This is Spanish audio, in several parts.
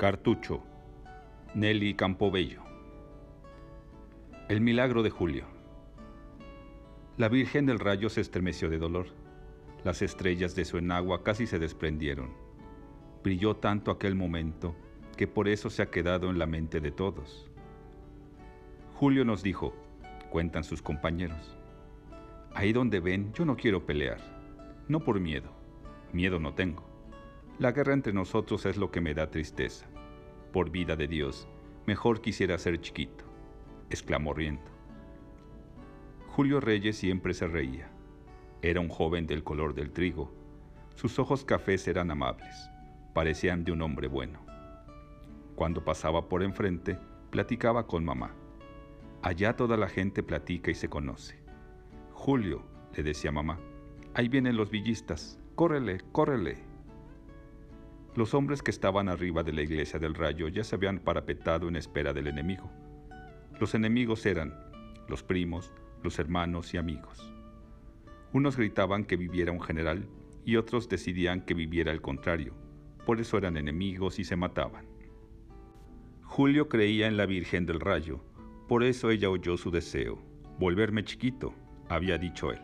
Cartucho, Nelly Campobello. El milagro de Julio. La Virgen del Rayo se estremeció de dolor. Las estrellas de su enagua casi se desprendieron. Brilló tanto aquel momento que por eso se ha quedado en la mente de todos. Julio nos dijo, cuentan sus compañeros, ahí donde ven yo no quiero pelear, no por miedo, miedo no tengo. La guerra entre nosotros es lo que me da tristeza. Por vida de Dios, mejor quisiera ser chiquito, exclamó riendo. Julio Reyes siempre se reía. Era un joven del color del trigo. Sus ojos cafés eran amables, parecían de un hombre bueno. Cuando pasaba por enfrente, platicaba con mamá. Allá toda la gente platica y se conoce. Julio, le decía mamá, ahí vienen los villistas, córrele, córrele. Los hombres que estaban arriba de la iglesia del rayo ya se habían parapetado en espera del enemigo. Los enemigos eran los primos, los hermanos y amigos. Unos gritaban que viviera un general y otros decidían que viviera el contrario. Por eso eran enemigos y se mataban. Julio creía en la Virgen del Rayo, por eso ella oyó su deseo, volverme chiquito, había dicho él.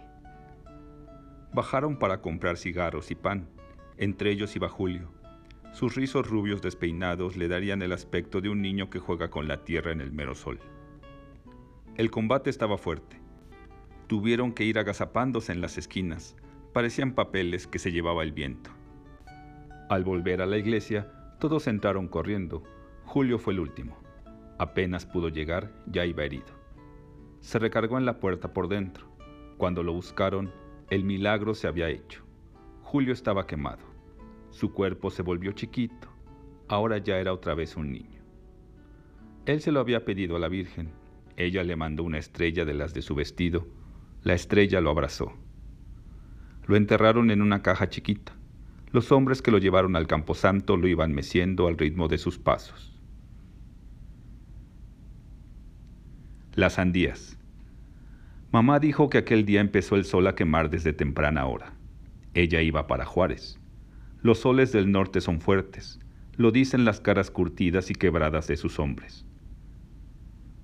Bajaron para comprar cigarros y pan, entre ellos iba Julio, sus rizos rubios despeinados le darían el aspecto de un niño que juega con la tierra en el mero sol. El combate estaba fuerte. Tuvieron que ir agazapándose en las esquinas. Parecían papeles que se llevaba el viento. Al volver a la iglesia, todos entraron corriendo. Julio fue el último. Apenas pudo llegar, ya iba herido. Se recargó en la puerta por dentro. Cuando lo buscaron, el milagro se había hecho. Julio estaba quemado. Su cuerpo se volvió chiquito, ahora ya era otra vez un niño. Él se lo había pedido a la Virgen, ella le mandó una estrella de las de su vestido, la estrella lo abrazó. Lo enterraron en una caja chiquita. Los hombres que lo llevaron al camposanto lo iban meciendo al ritmo de sus pasos. Las sandías. Mamá dijo que aquel día empezó el sol a quemar desde temprana hora. Ella iba para Juárez. Los soles del norte son fuertes, lo dicen las caras curtidas y quebradas de sus hombres.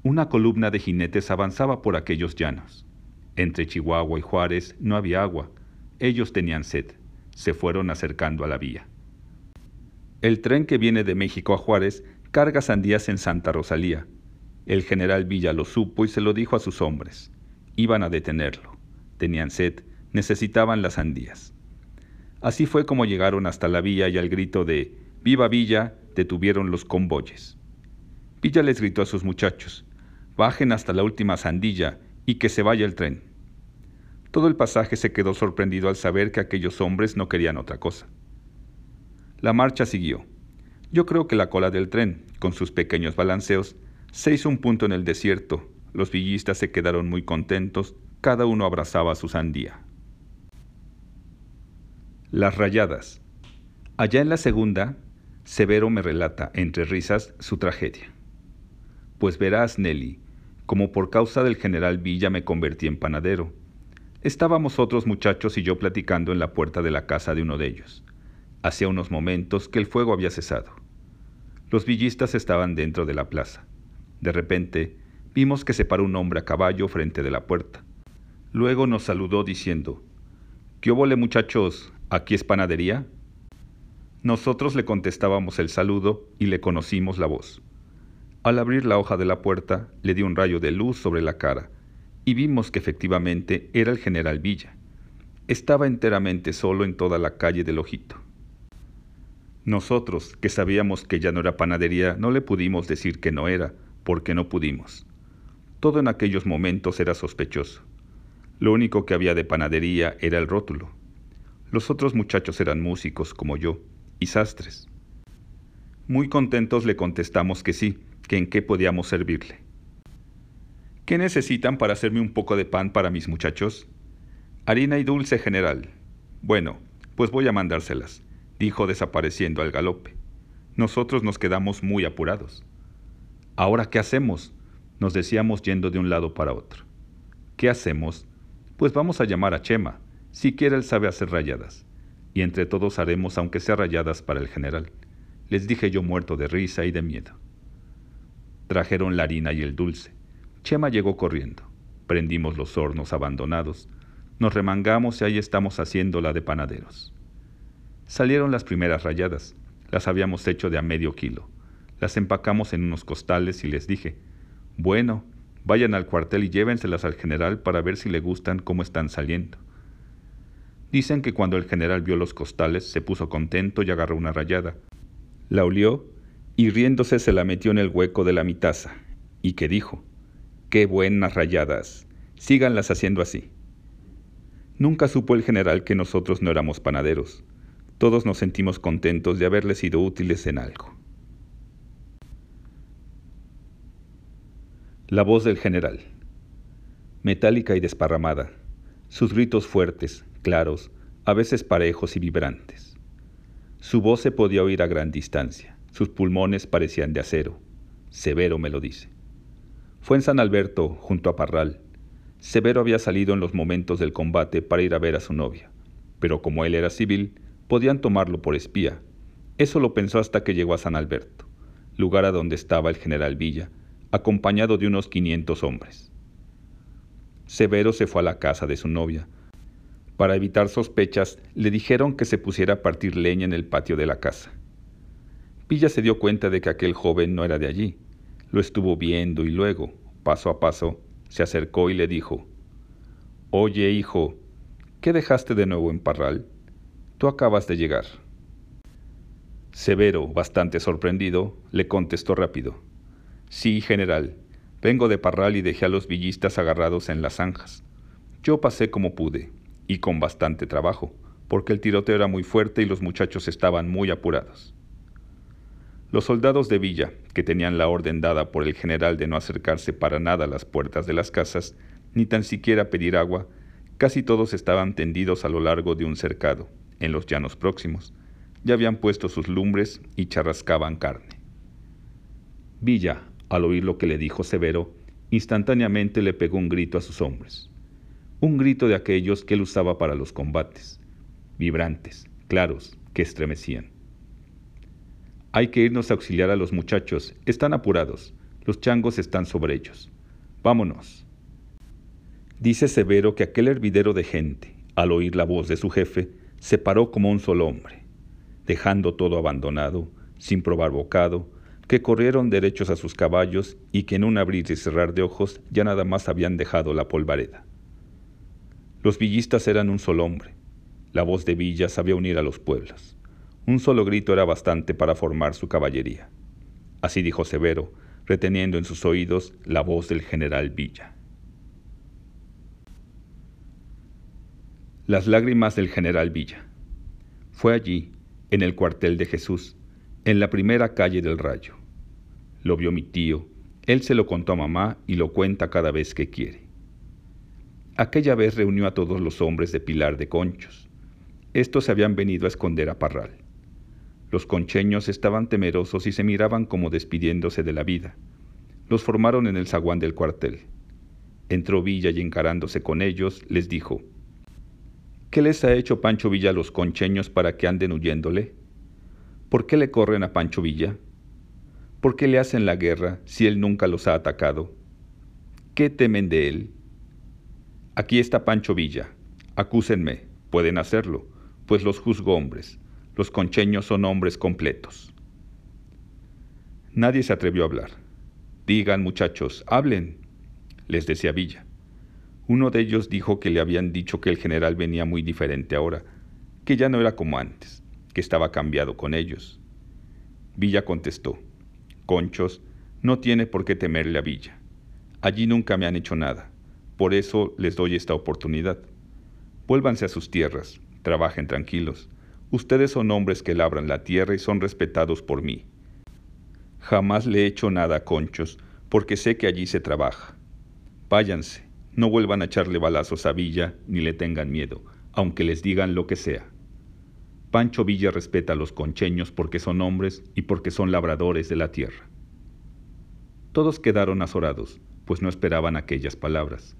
Una columna de jinetes avanzaba por aquellos llanos. Entre Chihuahua y Juárez no había agua. Ellos tenían sed. Se fueron acercando a la vía. El tren que viene de México a Juárez carga sandías en Santa Rosalía. El general Villa lo supo y se lo dijo a sus hombres. Iban a detenerlo. Tenían sed, necesitaban las sandías. Así fue como llegaron hasta la villa y al grito de Viva Villa detuvieron los convoyes. Villa les gritó a sus muchachos, bajen hasta la última sandilla y que se vaya el tren. Todo el pasaje se quedó sorprendido al saber que aquellos hombres no querían otra cosa. La marcha siguió. Yo creo que la cola del tren, con sus pequeños balanceos, se hizo un punto en el desierto. Los villistas se quedaron muy contentos, cada uno abrazaba su sandía. Las rayadas. Allá en la segunda, Severo me relata, entre risas, su tragedia. Pues verás, Nelly, como por causa del general Villa me convertí en panadero. Estábamos otros muchachos y yo platicando en la puerta de la casa de uno de ellos. Hacía unos momentos que el fuego había cesado. Los villistas estaban dentro de la plaza. De repente, vimos que se paró un hombre a caballo frente de la puerta. Luego nos saludó diciendo, ¿Qué óvole muchachos? ¿Aquí es panadería? Nosotros le contestábamos el saludo y le conocimos la voz. Al abrir la hoja de la puerta, le dio un rayo de luz sobre la cara y vimos que efectivamente era el general Villa. Estaba enteramente solo en toda la calle del Ojito. Nosotros, que sabíamos que ya no era panadería, no le pudimos decir que no era, porque no pudimos. Todo en aquellos momentos era sospechoso. Lo único que había de panadería era el rótulo. Los otros muchachos eran músicos como yo y sastres. Muy contentos le contestamos que sí, que en qué podíamos servirle. ¿Qué necesitan para hacerme un poco de pan para mis muchachos? Harina y dulce general. Bueno, pues voy a mandárselas, dijo desapareciendo al galope. Nosotros nos quedamos muy apurados. ¿Ahora qué hacemos? Nos decíamos yendo de un lado para otro. ¿Qué hacemos? Pues vamos a llamar a Chema, Siquiera él sabe hacer rayadas, y entre todos haremos aunque sea rayadas para el general. les dije yo muerto de risa y de miedo. Trajeron la harina y el dulce. Chema llegó corriendo. Prendimos los hornos abandonados. Nos remangamos y ahí estamos haciendo la de panaderos. Salieron las primeras rayadas. Las habíamos hecho de a medio kilo. Las empacamos en unos costales y les dije, bueno, vayan al cuartel y llévenselas al general para ver si le gustan cómo están saliendo. Dicen que cuando el general vio los costales se puso contento y agarró una rayada. La olió y riéndose se la metió en el hueco de la mitaza y que dijo, ¡Qué buenas rayadas! Síganlas haciendo así. Nunca supo el general que nosotros no éramos panaderos. Todos nos sentimos contentos de haberle sido útiles en algo. La voz del general. Metálica y desparramada. Sus gritos fuertes, claros, a veces parejos y vibrantes. Su voz se podía oír a gran distancia. Sus pulmones parecían de acero. Severo me lo dice. Fue en San Alberto, junto a Parral. Severo había salido en los momentos del combate para ir a ver a su novia, pero como él era civil, podían tomarlo por espía. Eso lo pensó hasta que llegó a San Alberto, lugar a donde estaba el general Villa, acompañado de unos 500 hombres. Severo se fue a la casa de su novia, para evitar sospechas, le dijeron que se pusiera a partir leña en el patio de la casa. Villa se dio cuenta de que aquel joven no era de allí. Lo estuvo viendo y luego, paso a paso, se acercó y le dijo, Oye, hijo, ¿qué dejaste de nuevo en Parral? Tú acabas de llegar. Severo, bastante sorprendido, le contestó rápido, Sí, general, vengo de Parral y dejé a los villistas agarrados en las zanjas. Yo pasé como pude y con bastante trabajo, porque el tiroteo era muy fuerte y los muchachos estaban muy apurados. Los soldados de Villa, que tenían la orden dada por el general de no acercarse para nada a las puertas de las casas, ni tan siquiera pedir agua, casi todos estaban tendidos a lo largo de un cercado, en los llanos próximos. Ya habían puesto sus lumbres y charrascaban carne. Villa, al oír lo que le dijo Severo, instantáneamente le pegó un grito a sus hombres un grito de aquellos que él usaba para los combates, vibrantes, claros, que estremecían. Hay que irnos a auxiliar a los muchachos, están apurados, los changos están sobre ellos. Vámonos. Dice Severo que aquel hervidero de gente, al oír la voz de su jefe, se paró como un solo hombre, dejando todo abandonado, sin probar bocado, que corrieron derechos a sus caballos y que en un abrir y cerrar de ojos ya nada más habían dejado la polvareda. Los villistas eran un solo hombre. La voz de Villa sabía unir a los pueblos. Un solo grito era bastante para formar su caballería. Así dijo Severo, reteniendo en sus oídos la voz del general Villa. Las lágrimas del general Villa. Fue allí, en el cuartel de Jesús, en la primera calle del Rayo. Lo vio mi tío, él se lo contó a mamá y lo cuenta cada vez que quiere. Aquella vez reunió a todos los hombres de Pilar de Conchos. Estos se habían venido a esconder a Parral. Los concheños estaban temerosos y se miraban como despidiéndose de la vida. Los formaron en el zaguán del cuartel. Entró Villa y encarándose con ellos, les dijo, ¿Qué les ha hecho Pancho Villa a los concheños para que anden huyéndole? ¿Por qué le corren a Pancho Villa? ¿Por qué le hacen la guerra si él nunca los ha atacado? ¿Qué temen de él? Aquí está Pancho Villa. Acúsenme, pueden hacerlo, pues los juzgo hombres. Los concheños son hombres completos. Nadie se atrevió a hablar. Digan, muchachos, hablen, les decía Villa. Uno de ellos dijo que le habían dicho que el general venía muy diferente ahora, que ya no era como antes, que estaba cambiado con ellos. Villa contestó, Conchos, no tiene por qué temerle a Villa. Allí nunca me han hecho nada. Por eso les doy esta oportunidad. Vuélvanse a sus tierras, trabajen tranquilos. Ustedes son hombres que labran la tierra y son respetados por mí. Jamás le he hecho nada a Conchos, porque sé que allí se trabaja. Váyanse, no vuelvan a echarle balazos a Villa ni le tengan miedo, aunque les digan lo que sea. Pancho Villa respeta a los concheños porque son hombres y porque son labradores de la tierra. Todos quedaron azorados, pues no esperaban aquellas palabras.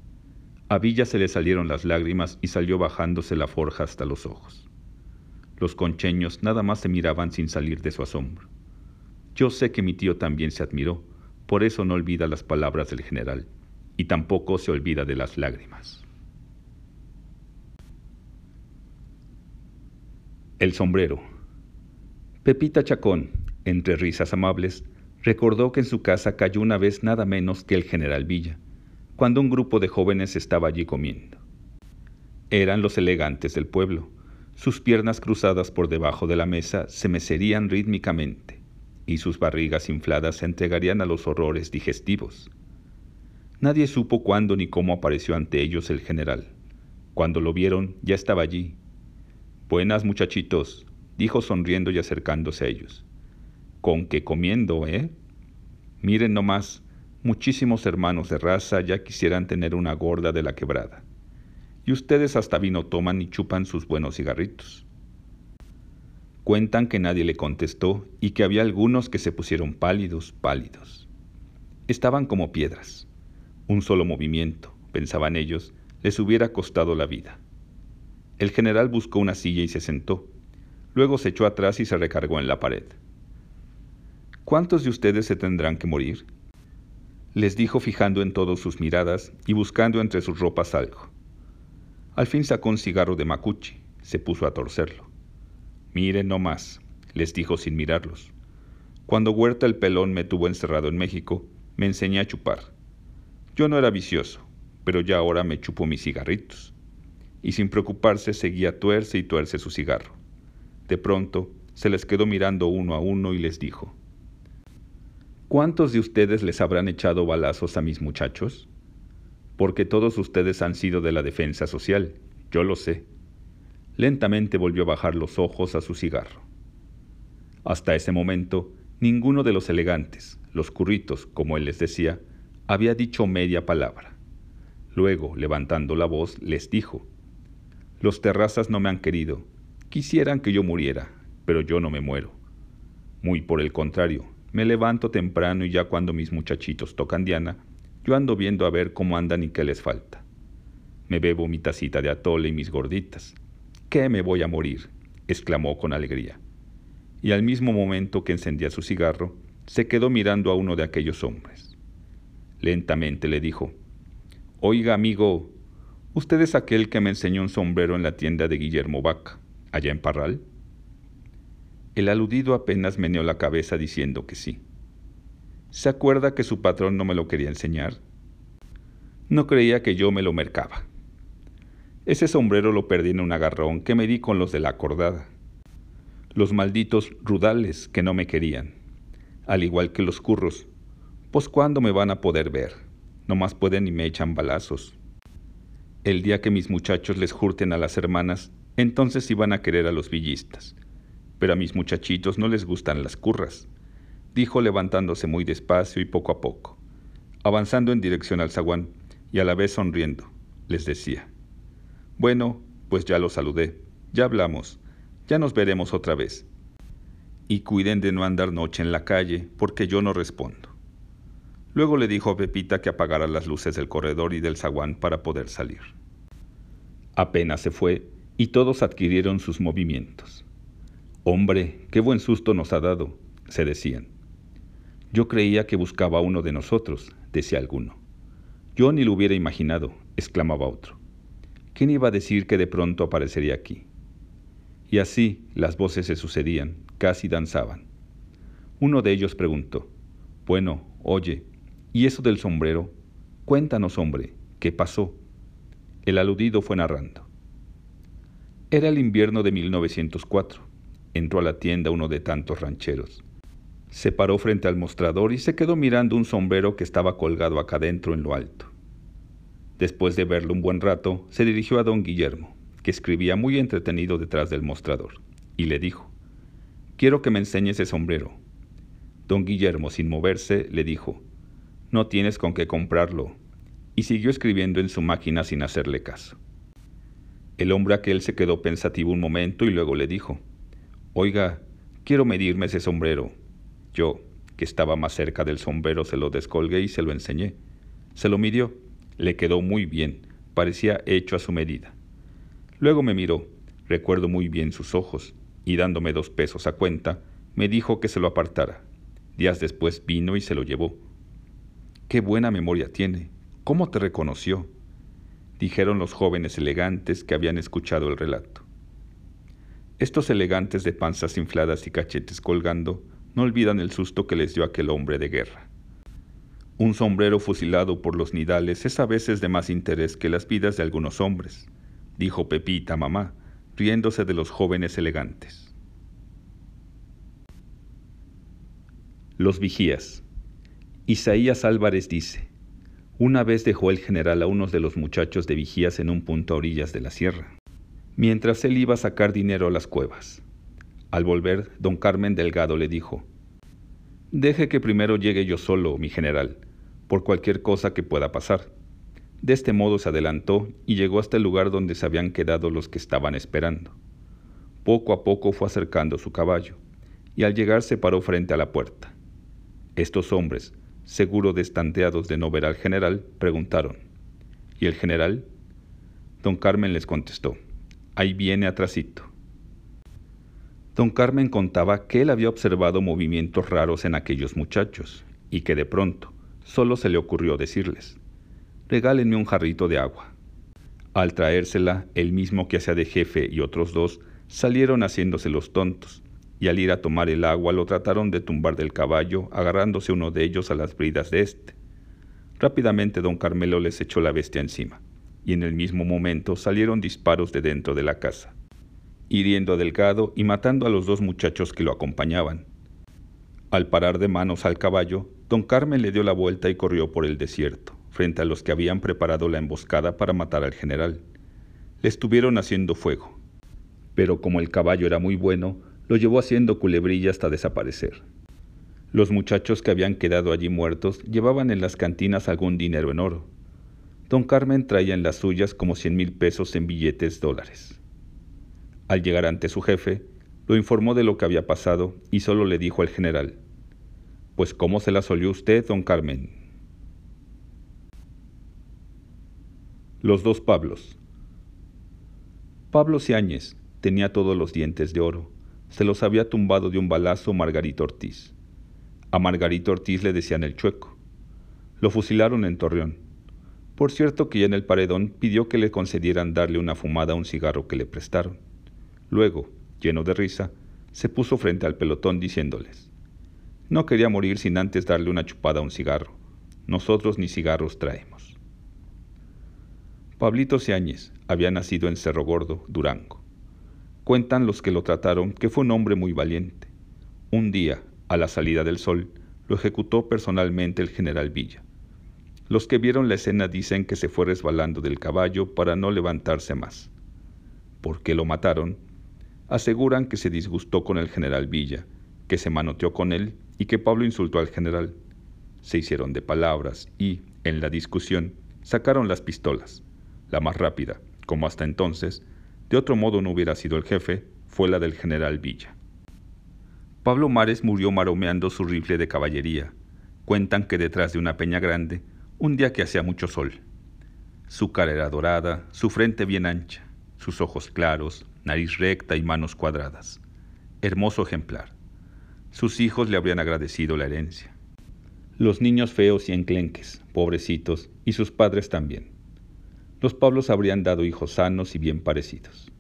A Villa se le salieron las lágrimas y salió bajándose la forja hasta los ojos. Los concheños nada más se miraban sin salir de su asombro. Yo sé que mi tío también se admiró, por eso no olvida las palabras del general, y tampoco se olvida de las lágrimas. El sombrero. Pepita Chacón, entre risas amables, recordó que en su casa cayó una vez nada menos que el general Villa, cuando un grupo de jóvenes estaba allí comiendo. Eran los elegantes del pueblo. Sus piernas cruzadas por debajo de la mesa se mecerían rítmicamente y sus barrigas infladas se entregarían a los horrores digestivos. Nadie supo cuándo ni cómo apareció ante ellos el general. Cuando lo vieron, ya estaba allí. Buenas muchachitos, dijo sonriendo y acercándose a ellos. Con que comiendo, ¿eh? Miren nomás, muchísimos hermanos de raza ya quisieran tener una gorda de la quebrada. Y ustedes hasta vino toman y chupan sus buenos cigarritos. Cuentan que nadie le contestó y que había algunos que se pusieron pálidos, pálidos. Estaban como piedras. Un solo movimiento, pensaban ellos, les hubiera costado la vida. El general buscó una silla y se sentó. Luego se echó atrás y se recargó en la pared. ¿Cuántos de ustedes se tendrán que morir? Les dijo fijando en todos sus miradas y buscando entre sus ropas algo. Al fin sacó un cigarro de macuchi, se puso a torcerlo. Miren no más, les dijo sin mirarlos. Cuando Huerta el Pelón me tuvo encerrado en México, me enseñé a chupar. Yo no era vicioso, pero ya ahora me chupo mis cigarritos. Y sin preocuparse seguía tuerce y tuerce su cigarro. De pronto se les quedó mirando uno a uno y les dijo, ¿Cuántos de ustedes les habrán echado balazos a mis muchachos? Porque todos ustedes han sido de la defensa social, yo lo sé. Lentamente volvió a bajar los ojos a su cigarro. Hasta ese momento, ninguno de los elegantes, los curritos, como él les decía, había dicho media palabra. Luego, levantando la voz, les dijo, Los terrazas no me han querido, quisieran que yo muriera, pero yo no me muero. Muy por el contrario, me levanto temprano y ya cuando mis muchachitos tocan Diana, yo ando viendo a ver cómo andan y qué les falta. Me bebo mi tacita de atole y mis gorditas, qué me voy a morir? exclamó con alegría. Y al mismo momento que encendía su cigarro, se quedó mirando a uno de aquellos hombres. Lentamente le dijo, Oiga, amigo, ¿usted es aquel que me enseñó un sombrero en la tienda de Guillermo Vaca, allá en Parral? El aludido apenas meneó la cabeza diciendo que sí. ¿Se acuerda que su patrón no me lo quería enseñar? No creía que yo me lo mercaba. Ese sombrero lo perdí en un agarrón que me di con los de la acordada. Los malditos rudales que no me querían, al igual que los curros. Pues cuándo me van a poder ver, nomás pueden y me echan balazos. El día que mis muchachos les jurten a las hermanas, entonces iban a querer a los villistas. Pero a mis muchachitos no les gustan las curras, dijo levantándose muy despacio y poco a poco, avanzando en dirección al zaguán y a la vez sonriendo, les decía. Bueno, pues ya lo saludé, ya hablamos, ya nos veremos otra vez. Y cuiden de no andar noche en la calle, porque yo no respondo. Luego le dijo a Pepita que apagara las luces del corredor y del zaguán para poder salir. Apenas se fue y todos adquirieron sus movimientos. Hombre, qué buen susto nos ha dado, se decían. Yo creía que buscaba a uno de nosotros, decía alguno. Yo ni lo hubiera imaginado, exclamaba otro. ¿Quién iba a decir que de pronto aparecería aquí? Y así las voces se sucedían, casi danzaban. Uno de ellos preguntó, Bueno, oye, ¿y eso del sombrero? Cuéntanos, hombre, ¿qué pasó? El aludido fue narrando. Era el invierno de 1904. Entró a la tienda uno de tantos rancheros. Se paró frente al mostrador y se quedó mirando un sombrero que estaba colgado acá adentro en lo alto. Después de verlo un buen rato, se dirigió a don Guillermo, que escribía muy entretenido detrás del mostrador, y le dijo, Quiero que me enseñe ese sombrero. Don Guillermo, sin moverse, le dijo, No tienes con qué comprarlo, y siguió escribiendo en su máquina sin hacerle caso. El hombre aquel se quedó pensativo un momento y luego le dijo, Oiga, quiero medirme ese sombrero. Yo, que estaba más cerca del sombrero, se lo descolgué y se lo enseñé. Se lo midió le quedó muy bien, parecía hecho a su medida. Luego me miró, recuerdo muy bien sus ojos, y dándome dos pesos a cuenta, me dijo que se lo apartara. Días después vino y se lo llevó. Qué buena memoria tiene. ¿Cómo te reconoció? dijeron los jóvenes elegantes que habían escuchado el relato. Estos elegantes de panzas infladas y cachetes colgando no olvidan el susto que les dio aquel hombre de guerra. Un sombrero fusilado por los nidales es a veces de más interés que las vidas de algunos hombres, dijo Pepita mamá, riéndose de los jóvenes elegantes. Los vigías. Isaías Álvarez dice, una vez dejó el general a unos de los muchachos de vigías en un punto a orillas de la sierra, mientras él iba a sacar dinero a las cuevas. Al volver, don Carmen Delgado le dijo, Deje que primero llegue yo solo, mi general, por cualquier cosa que pueda pasar. De este modo se adelantó y llegó hasta el lugar donde se habían quedado los que estaban esperando. Poco a poco fue acercando su caballo, y al llegar se paró frente a la puerta. Estos hombres, seguro destanteados de no ver al general, preguntaron, ¿y el general? Don Carmen les contestó, ahí viene atrasito. Don Carmen contaba que él había observado movimientos raros en aquellos muchachos y que de pronto solo se le ocurrió decirles, regálenme un jarrito de agua. Al traérsela, el mismo que hacía de jefe y otros dos salieron haciéndose los tontos, y al ir a tomar el agua lo trataron de tumbar del caballo, agarrándose uno de ellos a las bridas de éste. Rápidamente don Carmelo les echó la bestia encima, y en el mismo momento salieron disparos de dentro de la casa, hiriendo a Delgado y matando a los dos muchachos que lo acompañaban. Al parar de manos al caballo, don Carmen le dio la vuelta y corrió por el desierto, frente a los que habían preparado la emboscada para matar al general. Le estuvieron haciendo fuego, pero como el caballo era muy bueno, lo llevó haciendo culebrilla hasta desaparecer. Los muchachos que habían quedado allí muertos llevaban en las cantinas algún dinero en oro. Don Carmen traía en las suyas como cien mil pesos en billetes dólares. Al llegar ante su jefe, lo informó de lo que había pasado y solo le dijo al general, Pues ¿cómo se la solió usted, don Carmen? Los dos Pablos. Pablo Ciáñez tenía todos los dientes de oro se los había tumbado de un balazo Margarito Ortiz. A Margarito Ortiz le decían el chueco. Lo fusilaron en Torreón. Por cierto que ya en el paredón pidió que le concedieran darle una fumada a un cigarro que le prestaron. Luego, lleno de risa, se puso frente al pelotón diciéndoles, no quería morir sin antes darle una chupada a un cigarro. Nosotros ni cigarros traemos. Pablito Seáñez había nacido en Cerro Gordo, Durango. Cuentan los que lo trataron que fue un hombre muy valiente. Un día, a la salida del sol, lo ejecutó personalmente el general Villa. Los que vieron la escena dicen que se fue resbalando del caballo para no levantarse más. ¿Por qué lo mataron? Aseguran que se disgustó con el general Villa, que se manoteó con él y que Pablo insultó al general. Se hicieron de palabras y, en la discusión, sacaron las pistolas. La más rápida, como hasta entonces, de otro modo no hubiera sido el jefe, fue la del general Villa. Pablo Mares murió maromeando su rifle de caballería. Cuentan que detrás de una peña grande, un día que hacía mucho sol. Su cara era dorada, su frente bien ancha, sus ojos claros, nariz recta y manos cuadradas. Hermoso ejemplar. Sus hijos le habrían agradecido la herencia. Los niños feos y enclenques, pobrecitos, y sus padres también los Pablos habrían dado hijos sanos y bien parecidos.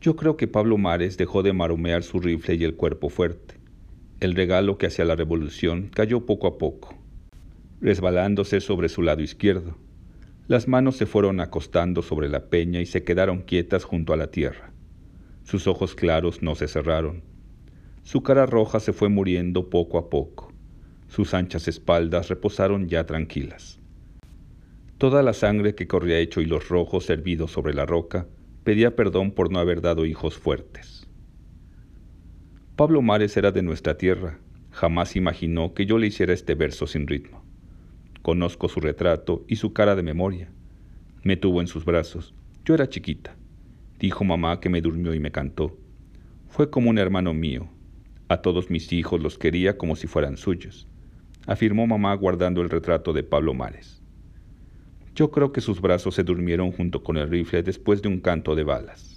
Yo creo que Pablo Mares dejó de maromear su rifle y el cuerpo fuerte. El regalo que hacía la revolución cayó poco a poco, resbalándose sobre su lado izquierdo. Las manos se fueron acostando sobre la peña y se quedaron quietas junto a la tierra. Sus ojos claros no se cerraron. Su cara roja se fue muriendo poco a poco. Sus anchas espaldas reposaron ya tranquilas. Toda la sangre que corría hecho hilos rojos servidos sobre la roca pedía perdón por no haber dado hijos fuertes. Pablo Mares era de nuestra tierra, jamás imaginó que yo le hiciera este verso sin ritmo. Conozco su retrato y su cara de memoria. Me tuvo en sus brazos. Yo era chiquita. Dijo mamá que me durmió y me cantó. Fue como un hermano mío. A todos mis hijos los quería como si fueran suyos, afirmó mamá guardando el retrato de Pablo Mares. Yo creo que sus brazos se durmieron junto con el rifle después de un canto de balas.